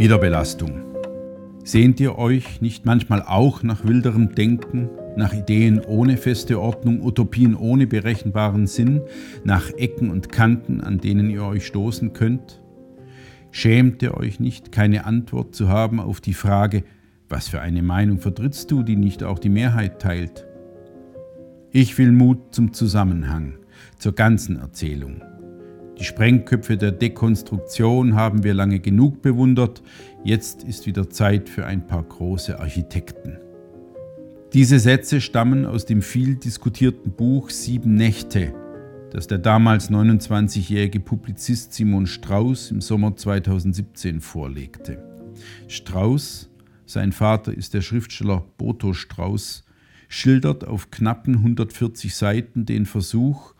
Wiederbelastung. Sehnt ihr euch nicht manchmal auch nach wilderem Denken, nach Ideen ohne feste Ordnung, Utopien ohne berechenbaren Sinn, nach Ecken und Kanten, an denen ihr euch stoßen könnt? Schämt ihr euch nicht, keine Antwort zu haben auf die Frage, was für eine Meinung vertrittst du, die nicht auch die Mehrheit teilt? Ich will Mut zum Zusammenhang, zur ganzen Erzählung. Die Sprengköpfe der Dekonstruktion haben wir lange genug bewundert, jetzt ist wieder Zeit für ein paar große Architekten. Diese Sätze stammen aus dem viel diskutierten Buch Sieben Nächte, das der damals 29-jährige Publizist Simon Strauß im Sommer 2017 vorlegte. Strauß, sein Vater ist der Schriftsteller Boto Strauß, schildert auf knappen 140 Seiten den Versuch,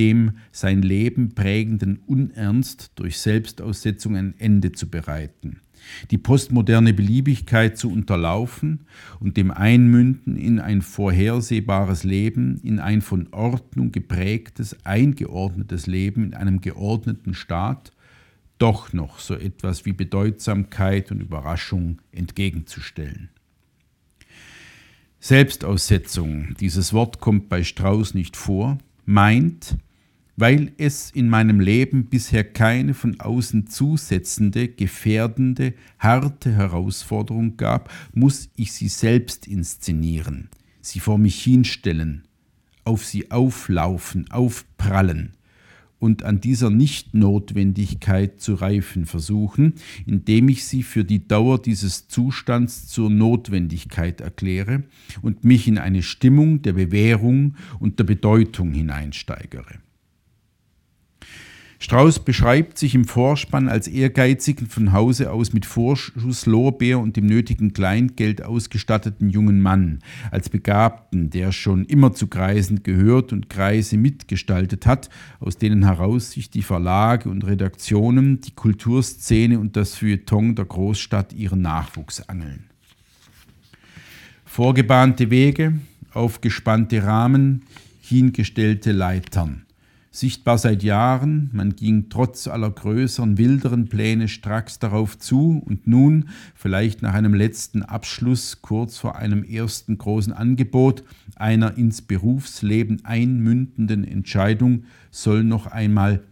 dem sein Leben prägenden Unernst durch Selbstaussetzung ein Ende zu bereiten, die postmoderne Beliebigkeit zu unterlaufen und dem Einmünden in ein vorhersehbares Leben, in ein von Ordnung geprägtes, eingeordnetes Leben in einem geordneten Staat, doch noch so etwas wie Bedeutsamkeit und Überraschung entgegenzustellen. Selbstaussetzung, dieses Wort kommt bei Strauß nicht vor, meint, weil es in meinem Leben bisher keine von außen zusetzende, gefährdende, harte Herausforderung gab, muss ich sie selbst inszenieren, sie vor mich hinstellen, auf sie auflaufen, aufprallen und an dieser Nichtnotwendigkeit zu reifen versuchen, indem ich sie für die Dauer dieses Zustands zur Notwendigkeit erkläre und mich in eine Stimmung der Bewährung und der Bedeutung hineinsteigere. Strauß beschreibt sich im Vorspann als ehrgeizigen, von Hause aus mit Vorschusslorbeer und dem nötigen Kleingeld ausgestatteten jungen Mann, als Begabten, der schon immer zu Kreisen gehört und Kreise mitgestaltet hat, aus denen heraus sich die Verlage und Redaktionen, die Kulturszene und das Feuilleton der Großstadt ihren Nachwuchs angeln. Vorgebahnte Wege, aufgespannte Rahmen, hingestellte Leitern sichtbar seit Jahren, man ging trotz aller größeren, wilderen Pläne stracks darauf zu und nun, vielleicht nach einem letzten Abschluss, kurz vor einem ersten großen Angebot, einer ins Berufsleben einmündenden Entscheidung, soll noch einmal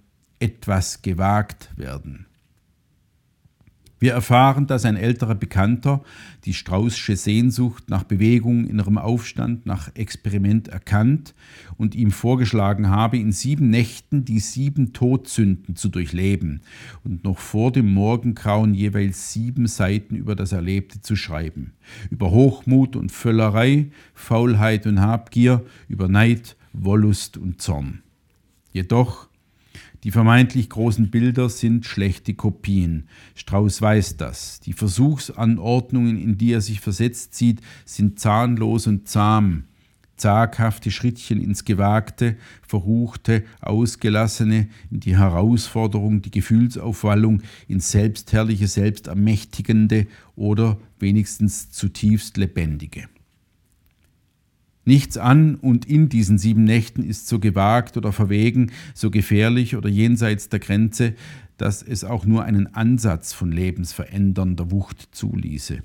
etwas gewagt werden. Wir erfahren, dass ein älterer Bekannter die Straußsche Sehnsucht nach Bewegung, innerem Aufstand, nach Experiment erkannt und ihm vorgeschlagen habe, in sieben Nächten die sieben Todsünden zu durchleben und noch vor dem Morgengrauen jeweils sieben Seiten über das Erlebte zu schreiben. Über Hochmut und Völlerei, Faulheit und Habgier, über Neid, Wollust und Zorn. Jedoch die vermeintlich großen Bilder sind schlechte Kopien. Strauß weiß das. Die Versuchsanordnungen, in die er sich versetzt sieht, sind zahnlos und zahm. Zaghafte Schrittchen ins Gewagte, verruchte, ausgelassene, in die Herausforderung, die Gefühlsaufwallung, ins selbstherrliche, selbstermächtigende oder wenigstens zutiefst lebendige. Nichts an und in diesen sieben Nächten ist so gewagt oder verwegen, so gefährlich oder jenseits der Grenze, dass es auch nur einen Ansatz von lebensverändernder Wucht zuließe.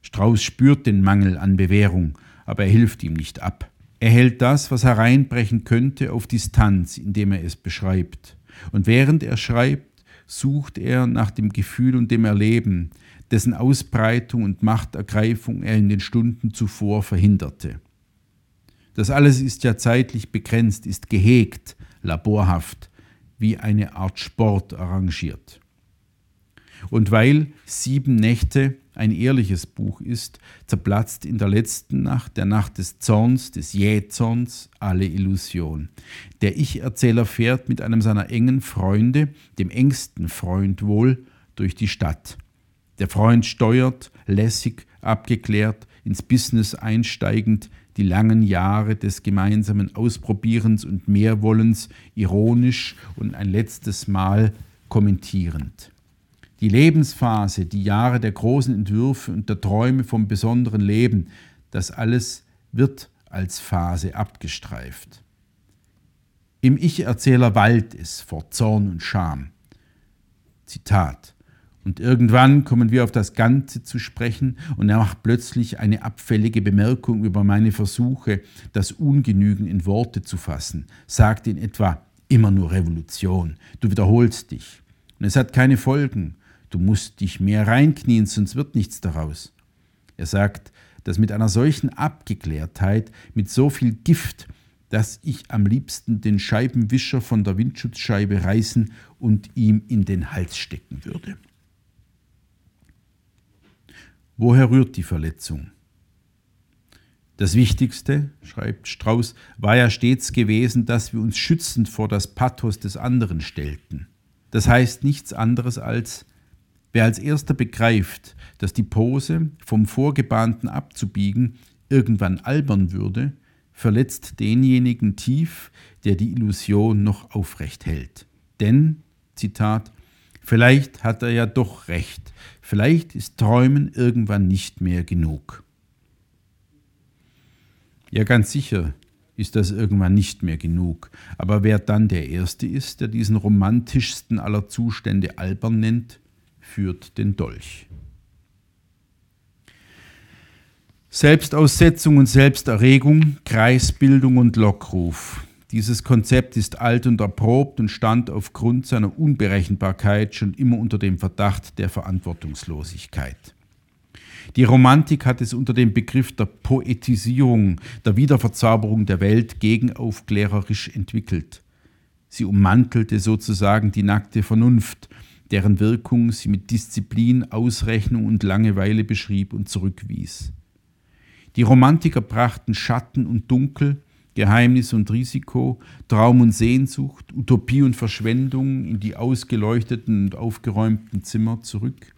Strauß spürt den Mangel an Bewährung, aber er hilft ihm nicht ab. Er hält das, was hereinbrechen könnte, auf Distanz, indem er es beschreibt. Und während er schreibt, sucht er nach dem Gefühl und dem Erleben, dessen Ausbreitung und Machtergreifung er in den Stunden zuvor verhinderte. Das alles ist ja zeitlich begrenzt, ist gehegt, laborhaft, wie eine Art Sport arrangiert. Und weil Sieben Nächte ein ehrliches Buch ist, zerplatzt in der letzten Nacht, der Nacht des Zorns, des Jähzorns, alle Illusion. Der Ich-Erzähler fährt mit einem seiner engen Freunde, dem engsten Freund wohl, durch die Stadt. Der Freund steuert, lässig, abgeklärt, ins Business einsteigend, die langen Jahre des gemeinsamen Ausprobierens und Mehrwollens ironisch und ein letztes Mal kommentierend. Die Lebensphase, die Jahre der großen Entwürfe und der Träume vom besonderen Leben, das alles wird als Phase abgestreift. Im Ich-Erzähler wallt es vor Zorn und Scham. Zitat Und irgendwann kommen wir auf das Ganze zu sprechen und er macht plötzlich eine abfällige Bemerkung über meine Versuche, das Ungenügen in Worte zu fassen, sagt in etwa immer nur Revolution, du wiederholst dich. Und es hat keine Folgen, du musst dich mehr reinknien, sonst wird nichts daraus. Er sagt, dass mit einer solchen Abgeklärtheit, mit so viel Gift, dass ich am liebsten den Scheibenwischer von der Windschutzscheibe reißen und ihm in den Hals stecken würde. Woher rührt die Verletzung? Das Wichtigste, schreibt Strauß, war ja stets gewesen, dass wir uns schützend vor das Pathos des anderen stellten. Das heißt nichts anderes als, wer als erster begreift, dass die Pose vom Vorgebahnten abzubiegen irgendwann albern würde, verletzt denjenigen tief, der die Illusion noch aufrecht hält. Denn, Zitat, vielleicht hat er ja doch recht, vielleicht ist Träumen irgendwann nicht mehr genug. Ja, ganz sicher ist das irgendwann nicht mehr genug. Aber wer dann der Erste ist, der diesen romantischsten aller Zustände albern nennt, führt den Dolch. Selbstaussetzung und Selbsterregung, Kreisbildung und Lockruf. Dieses Konzept ist alt und erprobt und stand aufgrund seiner Unberechenbarkeit schon immer unter dem Verdacht der Verantwortungslosigkeit. Die Romantik hat es unter dem Begriff der Poetisierung, der Wiederverzauberung der Welt gegenaufklärerisch entwickelt. Sie ummantelte sozusagen die nackte Vernunft, deren Wirkung sie mit Disziplin, Ausrechnung und Langeweile beschrieb und zurückwies. Die Romantiker brachten Schatten und Dunkel, Geheimnis und Risiko, Traum und Sehnsucht, Utopie und Verschwendung in die ausgeleuchteten und aufgeräumten Zimmer zurück.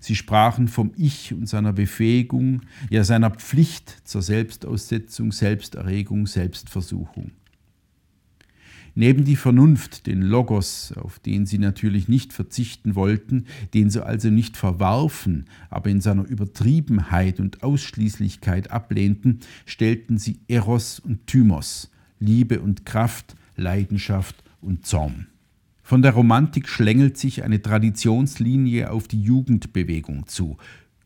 Sie sprachen vom Ich und seiner Befähigung, ja seiner Pflicht zur Selbstaussetzung, Selbsterregung, Selbstversuchung. Neben die Vernunft, den Logos, auf den sie natürlich nicht verzichten wollten, den sie also nicht verwarfen, aber in seiner Übertriebenheit und Ausschließlichkeit ablehnten, stellten sie Eros und Thymos, Liebe und Kraft, Leidenschaft und Zorn. Von der Romantik schlängelt sich eine Traditionslinie auf die Jugendbewegung zu.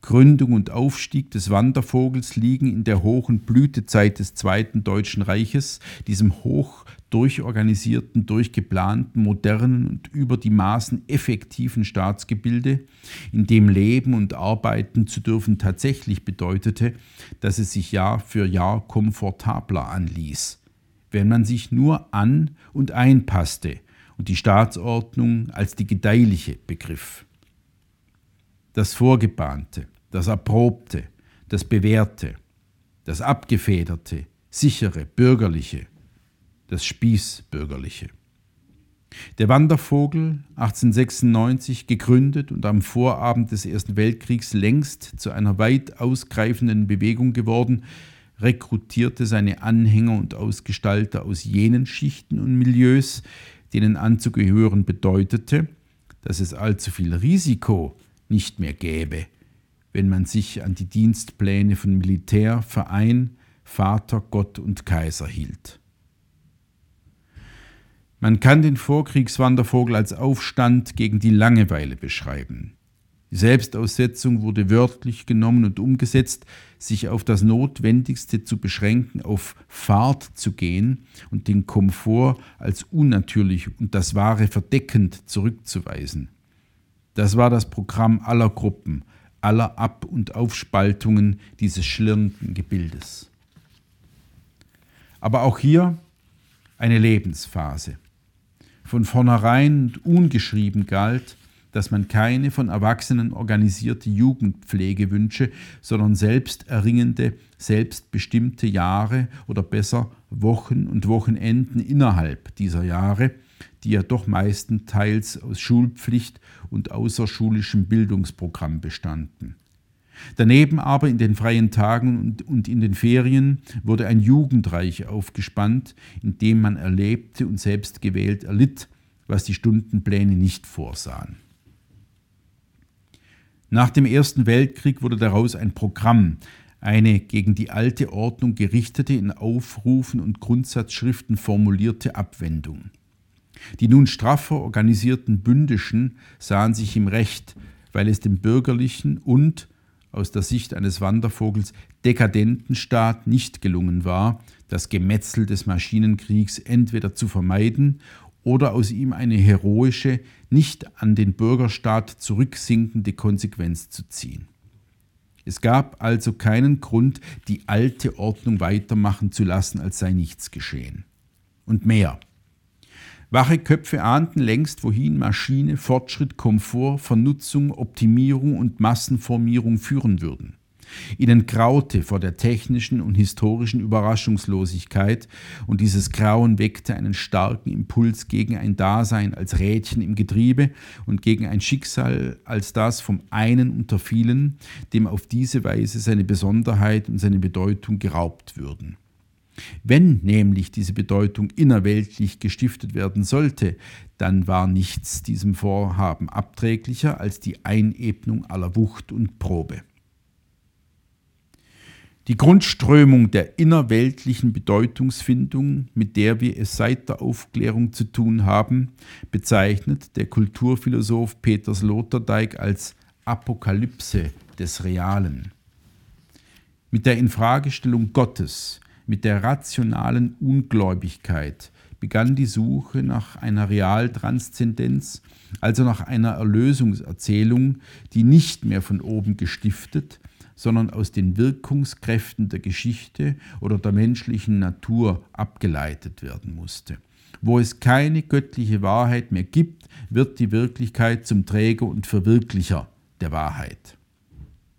Gründung und Aufstieg des Wandervogels liegen in der hohen Blütezeit des Zweiten Deutschen Reiches, diesem hoch durchorganisierten, durchgeplanten, modernen und über die Maßen effektiven Staatsgebilde, in dem Leben und Arbeiten zu dürfen tatsächlich bedeutete, dass es sich Jahr für Jahr komfortabler anließ, wenn man sich nur an und einpasste und die Staatsordnung als die gedeihliche begriff. Das Vorgebahnte, das Erprobte, das Bewährte, das Abgefederte, sichere, bürgerliche, das Spießbürgerliche. Der Wandervogel, 1896 gegründet und am Vorabend des Ersten Weltkriegs längst zu einer weit ausgreifenden Bewegung geworden, rekrutierte seine Anhänger und Ausgestalter aus jenen Schichten und Milieus, denen anzugehören bedeutete, dass es allzu viel Risiko nicht mehr gäbe, wenn man sich an die Dienstpläne von Militär, Verein, Vater, Gott und Kaiser hielt. Man kann den Vorkriegswandervogel als Aufstand gegen die Langeweile beschreiben. Die Selbstaussetzung wurde wörtlich genommen und umgesetzt, sich auf das Notwendigste zu beschränken, auf Fahrt zu gehen und den Komfort als unnatürlich und das Wahre verdeckend zurückzuweisen. Das war das Programm aller Gruppen, aller Ab- und Aufspaltungen dieses schlirrenden Gebildes. Aber auch hier eine Lebensphase von vornherein ungeschrieben galt, dass man keine von Erwachsenen organisierte Jugendpflege wünsche, sondern selbst erringende, selbstbestimmte Jahre oder besser Wochen und Wochenenden innerhalb dieser Jahre, die ja doch meistenteils aus Schulpflicht und außerschulischem Bildungsprogramm bestanden. Daneben aber in den freien Tagen und, in den Ferien wurde ein Jugendreich aufgespannt, in dem man erlebte und selbst gewählt erlitt, was die Stundenpläne nicht vorsahen. Nach dem Ersten Weltkrieg wurde daraus ein Programm, eine gegen die alte Ordnung gerichtete, in Aufrufen und Grundsatzschriften formulierte Abwendung. Die nun straffer organisierten Bündischen sahen sich im Recht, weil es dem bürgerlichen und, aus der Sicht eines Wandervogels, dekadenten Staat nicht gelungen war, das Gemetzel des Maschinenkriegs entweder zu vermeiden oder aus ihm eine heroische, nicht an den Bürgerstaat zurücksinkende Konsequenz zu ziehen. Es gab also keinen Grund, die alte Ordnung weitermachen zu lassen, als sei nichts geschehen. Und mehr. Wache Köpfe ahnten längst, wohin Maschine, Fortschritt, Komfort, Vernutzung, Optimierung und Massenformierung führen würden. Ihnen graute vor der technischen und historischen Überraschungslosigkeit, und dieses Grauen weckte einen starken Impuls gegen ein Dasein als Rädchen im Getriebe und gegen ein Schicksal als das vom einen unter vielen, dem auf diese Weise seine Besonderheit und seine Bedeutung geraubt würden. Wenn nämlich diese Bedeutung innerweltlich gestiftet werden sollte, dann war nichts diesem Vorhaben abträglicher als die Einebnung aller Wucht und Probe. Die Grundströmung der innerweltlichen Bedeutungsfindung, mit der wir es seit der Aufklärung zu tun haben, bezeichnet der Kulturphilosoph Peter Sloterdijk als Apokalypse des Realen. Mit der Infragestellung Gottes, mit der rationalen Ungläubigkeit begann die Suche nach einer Realtranszendenz, also nach einer Erlösungserzählung, die nicht mehr von oben gestiftet, sondern aus den Wirkungskräften der Geschichte oder der menschlichen Natur abgeleitet werden musste. Wo es keine göttliche Wahrheit mehr gibt, wird die Wirklichkeit zum Träger und Verwirklicher der Wahrheit.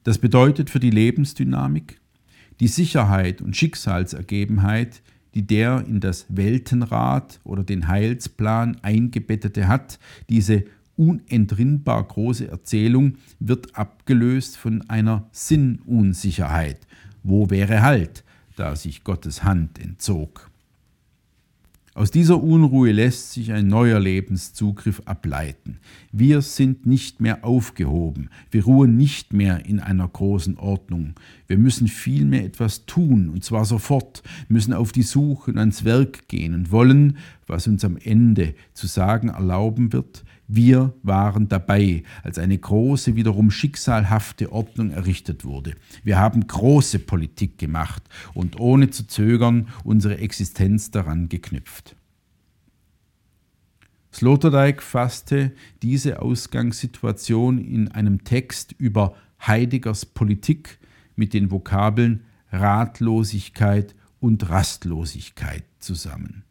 Das bedeutet für die Lebensdynamik die Sicherheit und Schicksalsergebenheit, die der in das Weltenrad oder den Heilsplan eingebettete hat, diese unentrinnbar große Erzählung wird abgelöst von einer Sinnunsicherheit. Wo wäre Halt, da sich Gottes Hand entzog? Aus dieser Unruhe lässt sich ein neuer Lebenszugriff ableiten. Wir sind nicht mehr aufgehoben, wir ruhen nicht mehr in einer großen Ordnung. Wir müssen vielmehr etwas tun, und zwar sofort, müssen auf die Suche und ans Werk gehen und wollen, was uns am Ende zu sagen erlauben wird, wir waren dabei, als eine große, wiederum schicksalhafte Ordnung errichtet wurde. Wir haben große Politik gemacht und ohne zu zögern unsere Existenz daran geknüpft. Sloterdijk fasste diese Ausgangssituation in einem Text über Heideggers Politik mit den Vokabeln Ratlosigkeit und Rastlosigkeit zusammen.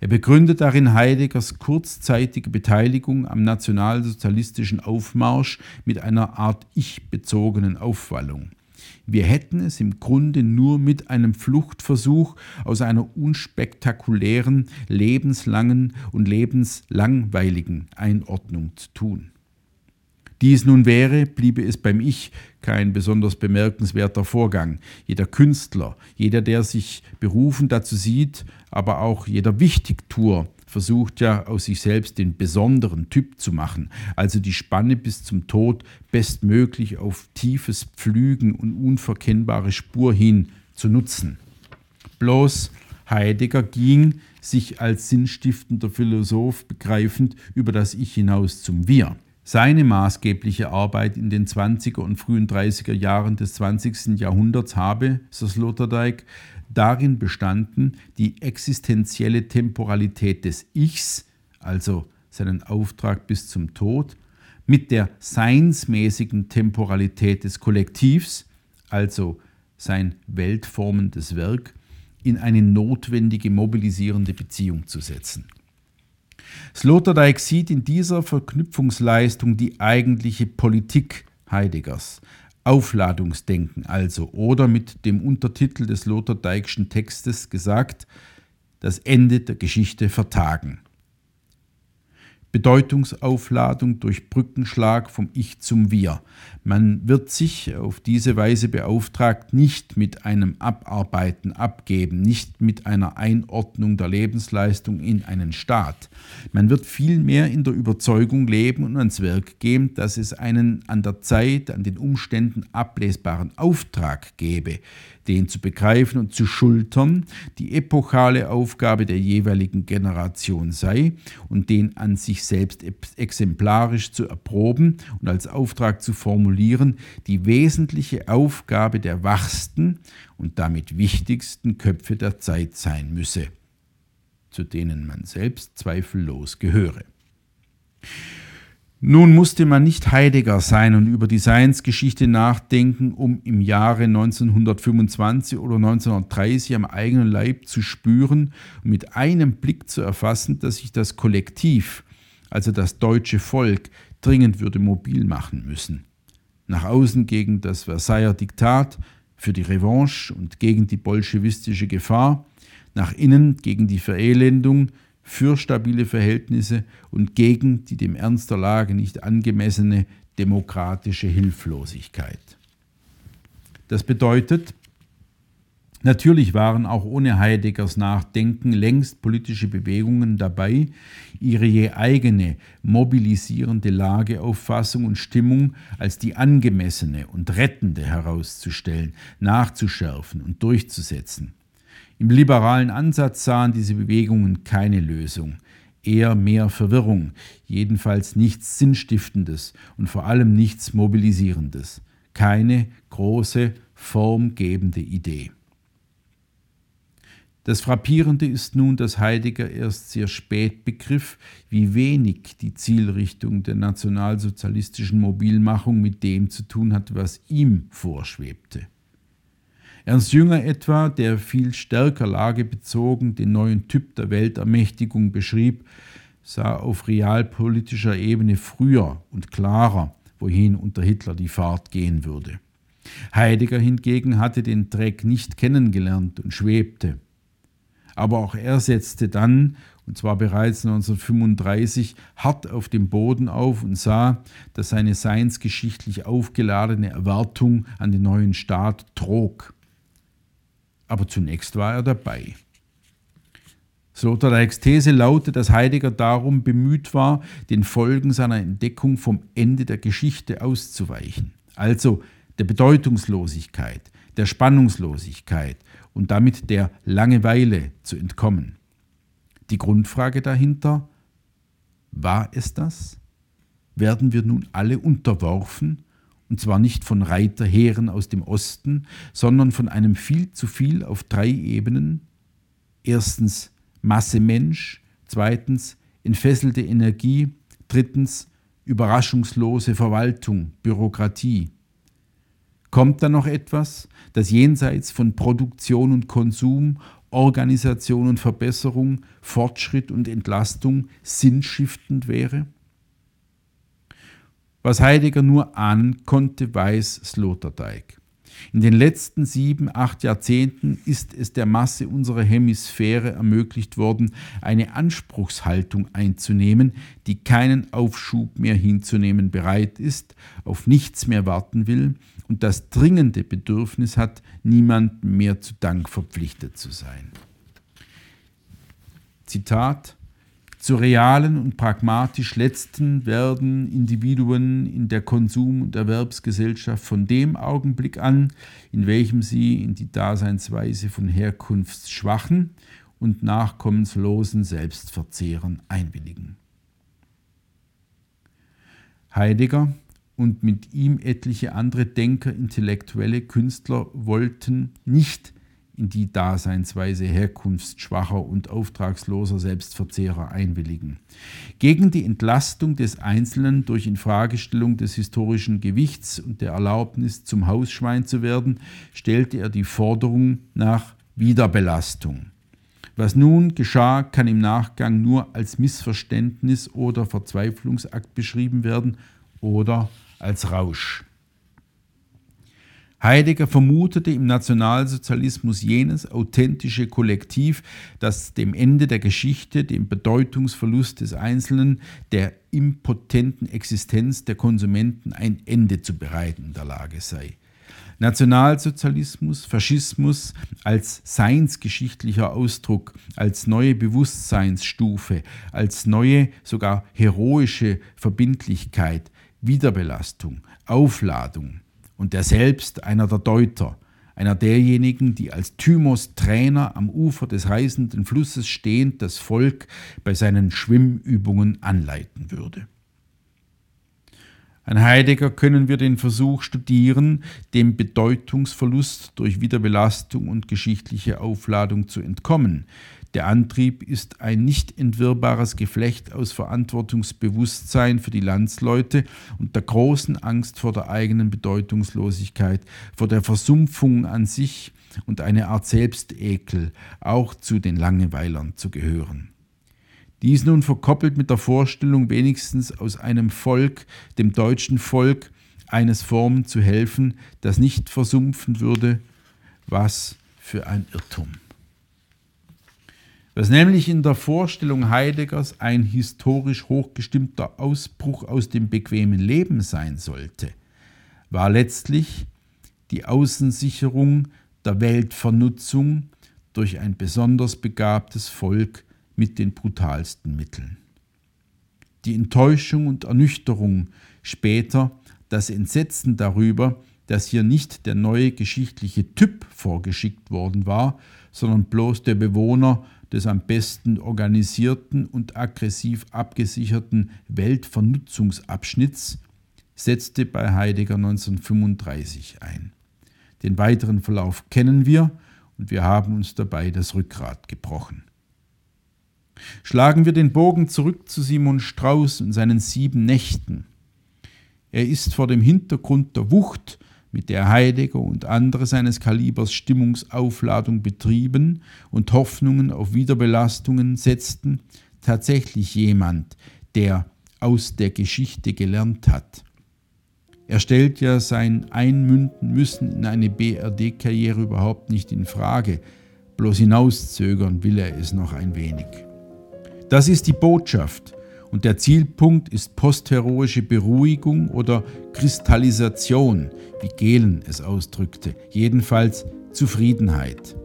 Er begründet darin Heideggers kurzzeitige Beteiligung am nationalsozialistischen Aufmarsch mit einer Art ich-bezogenen Aufwallung. Wir hätten es im Grunde nur mit einem Fluchtversuch aus einer unspektakulären, lebenslangen und lebenslangweiligen Einordnung zu tun. Dies nun wäre, bliebe es beim Ich kein besonders bemerkenswerter Vorgang. Jeder Künstler, jeder, der sich berufen dazu sieht, aber auch jeder Wichtigtuer versucht ja aus sich selbst den besonderen Typ zu machen, also die Spanne bis zum Tod bestmöglich auf tiefes Pflügen und unverkennbare Spur hin zu nutzen. Bloß Heidegger ging, sich als sinnstiftender Philosoph begreifend, über das Ich hinaus zum Wir. Seine maßgebliche Arbeit in den 20er und frühen 30er Jahren des 20. Jahrhunderts habe, so Sloterdijk, darin bestanden, die existenzielle Temporalität des Ichs, also seinen Auftrag bis zum Tod, mit der seinsmäßigen Temporalität des Kollektivs, also sein weltformendes Werk, in eine notwendige mobilisierende Beziehung zu setzen. Sloterdijk sieht in dieser Verknüpfungsleistung die eigentliche Politik Heideggers. Aufladungsdenken also oder mit dem Untertitel des Sloterdijkschen Textes gesagt, das Ende der Geschichte vertagen. Bedeutungsaufladung durch Brückenschlag vom Ich zum Wir. Man wird sich auf diese Weise beauftragt, nicht mit einem Abarbeiten abgeben, nicht mit einer Einordnung der Lebensleistung in einen Staat. Man wird vielmehr in der Überzeugung leben und ans Werk gehen, dass es einen an der Zeit, an den Umständen ablesbaren Auftrag gebe, den zu begreifen und zu schultern die epochale Aufgabe der jeweiligen Generation sei und den an sich selbst exemplarisch zu erproben und als Auftrag zu formulieren, die wesentliche Aufgabe der wachsten und damit wichtigsten Köpfe der Zeit sein müsse, zu denen man selbst zweifellos gehöre. Nun musste man nicht Heidegger sein und über die Seinsgeschichte nachdenken, um im Jahre 1925 oder 1930 am eigenen Leib zu spüren und mit einem Blick zu erfassen, dass sich das Kollektiv, also das deutsche Volk, dringend würde mobil machen müssen. Nach außen gegen das Versailler Diktat, für die Revanche und gegen die bolschewistische Gefahr, nach innen gegen die Verelendung, für stabile Verhältnisse und gegen die dem Ernst der Lage nicht angemessene demokratische Hilflosigkeit. Das bedeutet, Natürlich waren auch ohne Heideggers Nachdenken längst politische Bewegungen dabei, ihre je eigene mobilisierende Lageauffassung und Stimmung als die angemessene und rettende herauszustellen, nachzuschärfen und durchzusetzen. Im liberalen Ansatz sahen diese Bewegungen keine Lösung, eher mehr Verwirrung, jedenfalls nichts Sinnstiftendes und vor allem nichts Mobilisierendes, keine große, formgebende Idee. Das Frappierende ist nun, dass Heidegger erst sehr spät begriff, wie wenig die Zielrichtung der nationalsozialistischen Mobilmachung mit dem zu tun hat, was ihm vorschwebte. Ernst Jünger etwa, der viel stärker lagebezogen den neuen Typ der Weltermächtigung beschrieb, sah auf realpolitischer Ebene früher und klarer, wohin unter Hitler die Fahrt gehen würde. Heidegger hingegen hatte den Dreck nicht kennengelernt und schwebte. Aber auch er setzte dann, und zwar bereits 1935, hart auf dem Boden auf und sah, dass seine seinsgeschichtlich aufgeladene Erwartung an den neuen Staat trog aber zunächst war er dabei. Sloterdijks These lautet, dass Heidegger darum bemüht war, den Folgen seiner Entdeckung vom Ende der Geschichte auszuweichen, also der Bedeutungslosigkeit, der Spannungslosigkeit und damit der Langeweile zu entkommen. Die Grundfrage dahinter, war es das? Werden wir nun alle unterworfen und zwar nicht von Reiterheeren aus dem Osten, sondern von einem viel zu viel auf drei Ebenen. Erstens Masse Mensch, zweitens entfesselte Energie, drittens überraschungslose Verwaltung, Bürokratie. Kommt da noch etwas, das jenseits von Produktion und Konsum, Organisation und Verbesserung, Fortschritt und Entlastung sinnstiftend wäre? Was Heidegger nur ahnen konnte, weiß Sloterdijk. In den letzten sieben, acht Jahrzehnten ist es der Masse unserer Hemisphäre ermöglicht worden, eine Anspruchshaltung einzunehmen, die keinen Aufschub mehr hinzunehmen bereit ist, auf nichts mehr warten will und das dringende Bedürfnis hat, niemandem mehr zu Dank verpflichtet zu sein. Zitat zu realen und pragmatisch letzten werden Individuen in der Konsum- und Erwerbsgesellschaft von dem Augenblick an, in welchem sie in die Daseinsweise von herkunftsschwachen und nachkommenslosen Selbstverzehrern einwilligen. Heidegger und mit ihm etliche andere Denker, Intellektuelle, Künstler wollten nicht die Daseinsweise herkunftsschwacher und auftragsloser Selbstverzehrer einwilligen. Gegen die Entlastung des Einzelnen durch Infragestellung des historischen Gewichts und der Erlaubnis, zum Hausschwein zu werden, stellte er die Forderung nach Wiederbelastung. Was nun geschah, kann im Nachgang nur als Missverständnis oder Verzweiflungsakt beschrieben werden oder als Rausch. Heidegger vermutete im Nationalsozialismus jenes authentische Kollektiv, das dem Ende der Geschichte, dem Bedeutungsverlust des Einzelnen, der impotenten Existenz der Konsumenten ein Ende zu bereiten in der Lage sei. Nationalsozialismus, Faschismus als seinsgeschichtlicher Ausdruck, als neue Bewusstseinsstufe, als neue, sogar heroische Verbindlichkeit, Wiederbelastung, Aufladung und der selbst einer der Deuter, einer derjenigen, die als Thymos Trainer am Ufer des reißenden Flusses stehend das Volk bei seinen Schwimmübungen anleiten würde. An Heidegger können wir den Versuch studieren, dem Bedeutungsverlust durch Wiederbelastung und geschichtliche Aufladung zu entkommen. Der Antrieb ist ein nicht entwirrbares Geflecht aus Verantwortungsbewusstsein für die Landsleute und der großen Angst vor der eigenen Bedeutungslosigkeit, vor der Versumpfung an sich und eine Art Selbstekel, auch zu den Langeweilern zu gehören. Dies nun verkoppelt mit der Vorstellung, wenigstens aus einem Volk, dem deutschen Volk, eines Formen zu helfen, das nicht versumpfen würde, was für ein Irrtum. Was nämlich in der Vorstellung Heideggers ein historisch hochgestimmter Ausbruch aus dem bequemen Leben sein sollte, war letztlich die Außensicherung der Weltvernutzung durch ein besonders begabtes Volk mit den brutalsten Mitteln. Die Enttäuschung und Ernüchterung, später das Entsetzen darüber, dass hier nicht der neue geschichtliche Typ vorgeschickt worden war, sondern bloß der Bewohner des am besten organisierten und aggressiv abgesicherten Weltvernutzungsabschnitts, setzte bei Heidegger 1935 ein. Den weiteren Verlauf kennen wir und wir haben uns dabei das Rückgrat gebrochen. Schlagen wir den Bogen zurück zu Simon Strauß und seinen sieben Nächten. Er ist vor dem Hintergrund der Wucht, mit der Heidegger und andere seines Kalibers Stimmungsaufladung betrieben und Hoffnungen auf Wiederbelastungen setzten, tatsächlich jemand, der aus der Geschichte gelernt hat. Er stellt ja sein Einmünden müssen in eine BRD-Karriere überhaupt nicht in Frage, bloß hinauszögern will er es noch ein wenig. Das ist die Botschaft. Und der Zielpunkt ist postheroische Beruhigung oder Kristallisation, wie Gehlen es ausdrückte, jedenfalls Zufriedenheit.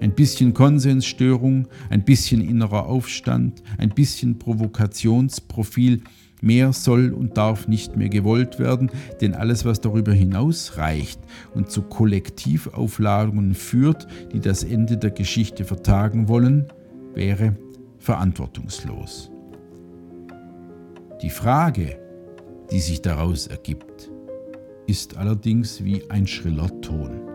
Ein bisschen Konsensstörung, ein bisschen innerer Aufstand, ein bisschen Provokationsprofil, mehr soll und darf nicht mehr gewollt werden, denn alles, was darüber hinaus reicht und zu Kollektivaufladungen führt, die das Ende der Geschichte vertagen wollen, wäre verantwortungslos. Die Frage, die sich daraus ergibt, ist allerdings wie ein schriller Ton.